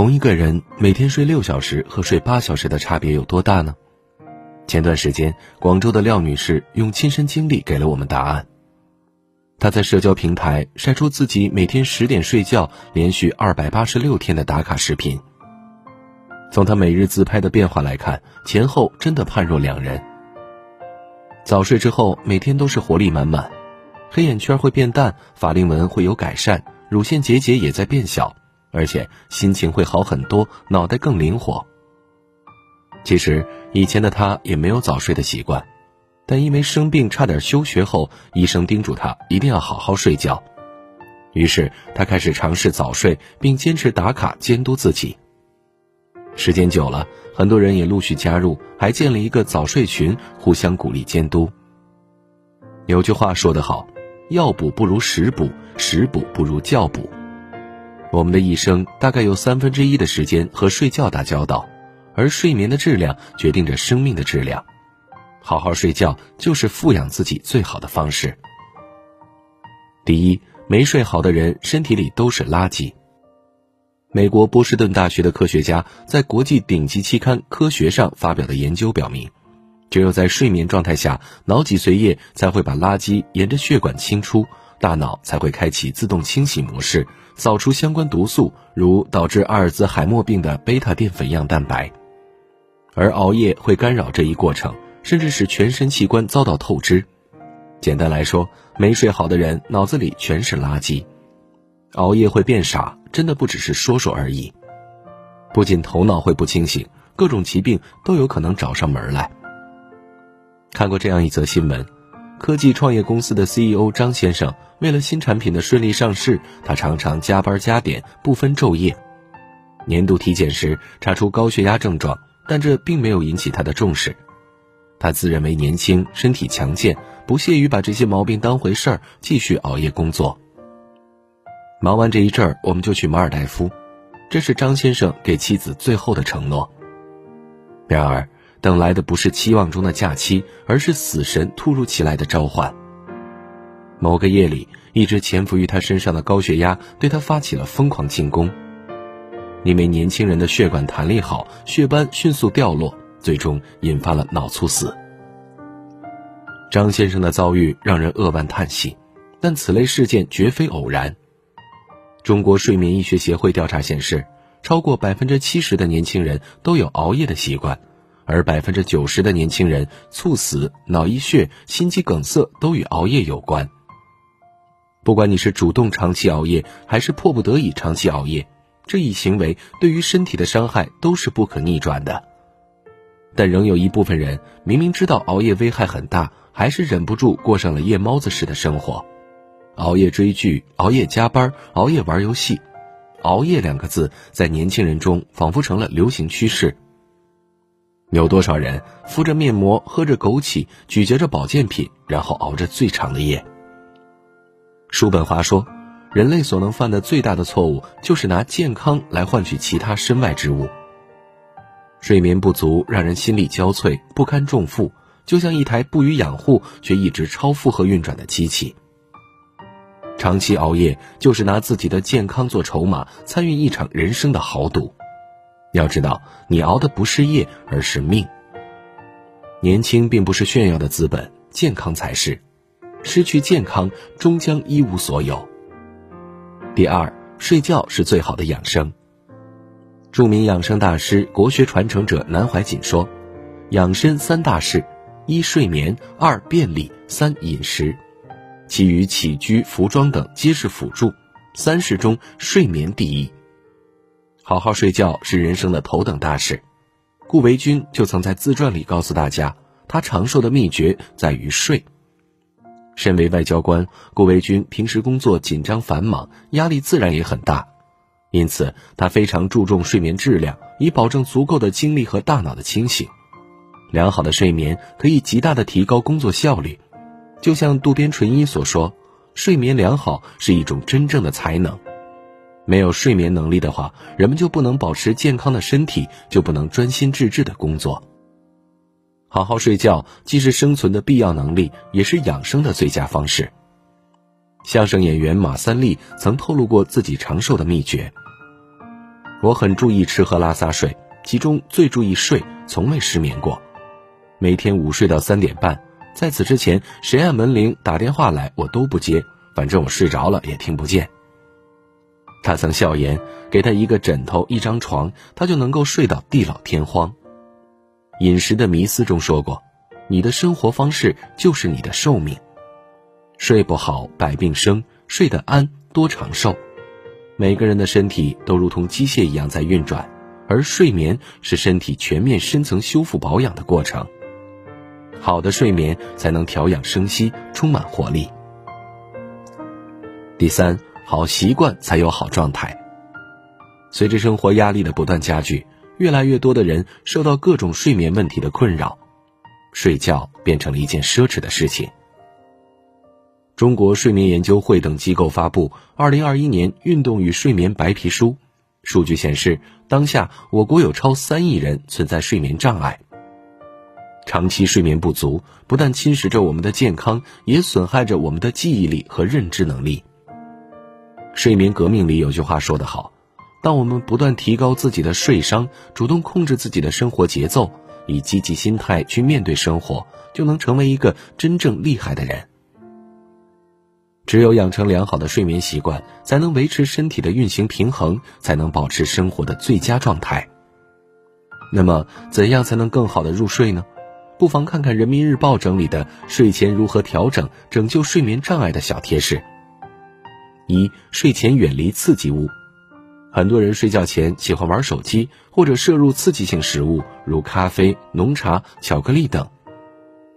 同一个人每天睡六小时和睡八小时的差别有多大呢？前段时间，广州的廖女士用亲身经历给了我们答案。她在社交平台晒出自己每天十点睡觉、连续二百八十六天的打卡视频。从她每日自拍的变化来看，前后真的判若两人。早睡之后，每天都是活力满满，黑眼圈会变淡，法令纹会有改善，乳腺结节也在变小，而且心情会好很多，脑袋更灵活。其实以前的她也没有早睡的习惯。但因为生病差点休学后，医生叮嘱他一定要好好睡觉，于是他开始尝试早睡，并坚持打卡监督自己。时间久了，很多人也陆续加入，还建了一个早睡群，互相鼓励监督。有句话说得好：“药补不如食补，食补不如觉补。”我们的一生大概有三分之一的时间和睡觉打交道，而睡眠的质量决定着生命的质量。好好睡觉就是富养自己最好的方式。第一，没睡好的人身体里都是垃圾。美国波士顿大学的科学家在国际顶级期刊《科学》上发表的研究表明，只有在睡眠状态下，脑脊髓液才会把垃圾沿着血管清出，大脑才会开启自动清洗模式，扫除相关毒素，如导致阿尔兹海默病的贝塔淀粉样蛋白。而熬夜会干扰这一过程。甚至使全身器官遭到透支。简单来说，没睡好的人脑子里全是垃圾。熬夜会变傻，真的不只是说说而已。不仅头脑会不清醒，各种疾病都有可能找上门来。看过这样一则新闻：科技创业公司的 CEO 张先生，为了新产品的顺利上市，他常常加班加点，不分昼夜。年度体检时查出高血压症状，但这并没有引起他的重视。他自认为年轻，身体强健，不屑于把这些毛病当回事儿，继续熬夜工作。忙完这一阵儿，我们就去马尔代夫，这是张先生给妻子最后的承诺。然而，等来的不是期望中的假期，而是死神突如其来的召唤。某个夜里，一直潜伏于他身上的高血压对他发起了疯狂进攻。因为年轻人的血管弹力好，血斑迅速掉落。最终引发了脑猝死。张先生的遭遇让人扼腕叹息，但此类事件绝非偶然。中国睡眠医学协会调查显示，超过百分之七十的年轻人都有熬夜的习惯，而百分之九十的年轻人猝死、脑溢血、心肌梗塞都与熬夜有关。不管你是主动长期熬夜，还是迫不得已长期熬夜，这一行为对于身体的伤害都是不可逆转的。但仍有一部分人明明知道熬夜危害很大，还是忍不住过上了夜猫子式的生活，熬夜追剧，熬夜加班，熬夜玩游戏，熬夜两个字在年轻人中仿佛成了流行趋势。有多少人敷着面膜，喝着枸杞，咀嚼着保健品，然后熬着最长的夜？叔本华说，人类所能犯的最大的错误，就是拿健康来换取其他身外之物。睡眠不足让人心力交瘁，不堪重负，就像一台不予养护却一直超负荷运转的机器。长期熬夜就是拿自己的健康做筹码，参与一场人生的豪赌。要知道，你熬的不是夜，而是命。年轻并不是炫耀的资本，健康才是。失去健康，终将一无所有。第二，睡觉是最好的养生。著名养生大师、国学传承者南怀瑾说：“养生三大事：一睡眠，二便利，三饮食。其余起居、服装等皆是辅助。三事中，睡眠第一。好好睡觉是人生的头等大事。顾维钧就曾在自传里告诉大家，他长寿的秘诀在于睡。身为外交官，顾维钧平时工作紧张繁忙，压力自然也很大。”因此，他非常注重睡眠质量，以保证足够的精力和大脑的清醒。良好的睡眠可以极大的提高工作效率，就像渡边淳一所说：“睡眠良好是一种真正的才能。没有睡眠能力的话，人们就不能保持健康的身体，就不能专心致志的工作。好好睡觉既是生存的必要能力，也是养生的最佳方式。”相声演员马三立曾透露过自己长寿的秘诀。我很注意吃喝拉撒睡，其中最注意睡，从未失眠过。每天午睡到三点半，在此之前，谁按门铃打电话来，我都不接，反正我睡着了也听不见。他曾笑言，给他一个枕头、一张床，他就能够睡到地老天荒。饮食的迷思中说过，你的生活方式就是你的寿命。睡不好，百病生；睡得安，多长寿。每个人的身体都如同机械一样在运转，而睡眠是身体全面深层修复保养的过程。好的睡眠才能调养生息，充满活力。第三，好习惯才有好状态。随着生活压力的不断加剧，越来越多的人受到各种睡眠问题的困扰，睡觉变成了一件奢侈的事情。中国睡眠研究会等机构发布《二零二一年运动与睡眠白皮书》，数据显示，当下我国有超三亿人存在睡眠障碍。长期睡眠不足，不但侵蚀着我们的健康，也损害着我们的记忆力和认知能力。睡眠革命里有句话说得好：，当我们不断提高自己的睡商，主动控制自己的生活节奏，以积极心态去面对生活，就能成为一个真正厉害的人。只有养成良好的睡眠习惯，才能维持身体的运行平衡，才能保持生活的最佳状态。那么，怎样才能更好的入睡呢？不妨看看人民日报整理的睡前如何调整、拯救睡眠障碍的小贴士。一、睡前远离刺激物。很多人睡觉前喜欢玩手机，或者摄入刺激性食物，如咖啡、浓茶、巧克力等。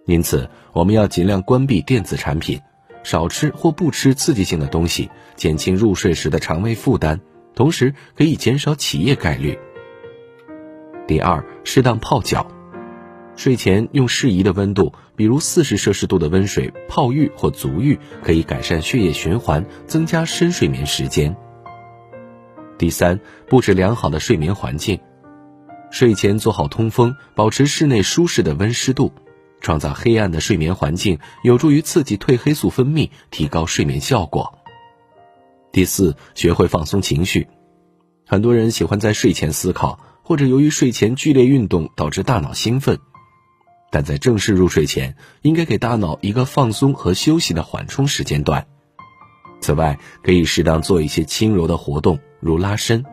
因此，我们要尽量关闭电子产品。少吃或不吃刺激性的东西，减轻入睡时的肠胃负担，同时可以减少起夜概率。第二，适当泡脚，睡前用适宜的温度，比如四十摄氏度的温水泡浴或足浴，可以改善血液循环，增加深睡眠时间。第三，布置良好的睡眠环境，睡前做好通风，保持室内舒适的温湿度。创造黑暗的睡眠环境，有助于刺激褪黑素分泌，提高睡眠效果。第四，学会放松情绪。很多人喜欢在睡前思考，或者由于睡前剧烈运动导致大脑兴奋，但在正式入睡前，应该给大脑一个放松和休息的缓冲时间段。此外，可以适当做一些轻柔的活动，如拉伸，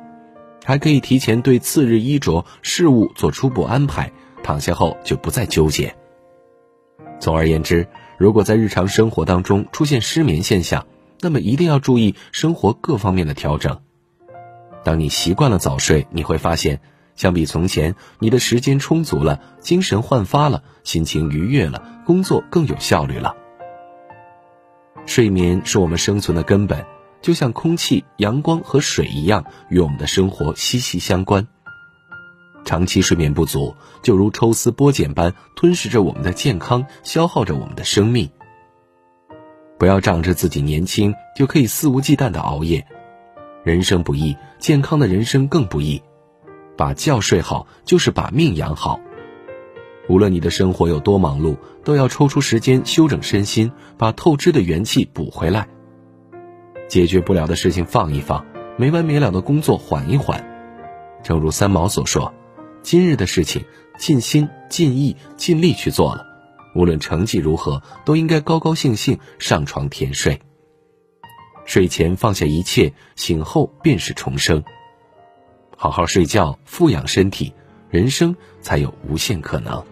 还可以提前对次日衣着、事物做初步安排，躺下后就不再纠结。总而言之，如果在日常生活当中出现失眠现象，那么一定要注意生活各方面的调整。当你习惯了早睡，你会发现，相比从前，你的时间充足了，精神焕发了，心情愉悦了，工作更有效率了。睡眠是我们生存的根本，就像空气、阳光和水一样，与我们的生活息息相关。长期睡眠不足，就如抽丝剥茧般吞噬着我们的健康，消耗着我们的生命。不要仗着自己年轻就可以肆无忌惮的熬夜，人生不易，健康的人生更不易。把觉睡好，就是把命养好。无论你的生活有多忙碌，都要抽出时间休整身心，把透支的元气补回来。解决不了的事情放一放，没完没了的工作缓一缓。正如三毛所说。今日的事情，尽心、尽意、尽力去做了，无论成绩如何，都应该高高兴兴上床甜睡。睡前放下一切，醒后便是重生。好好睡觉，富养身体，人生才有无限可能。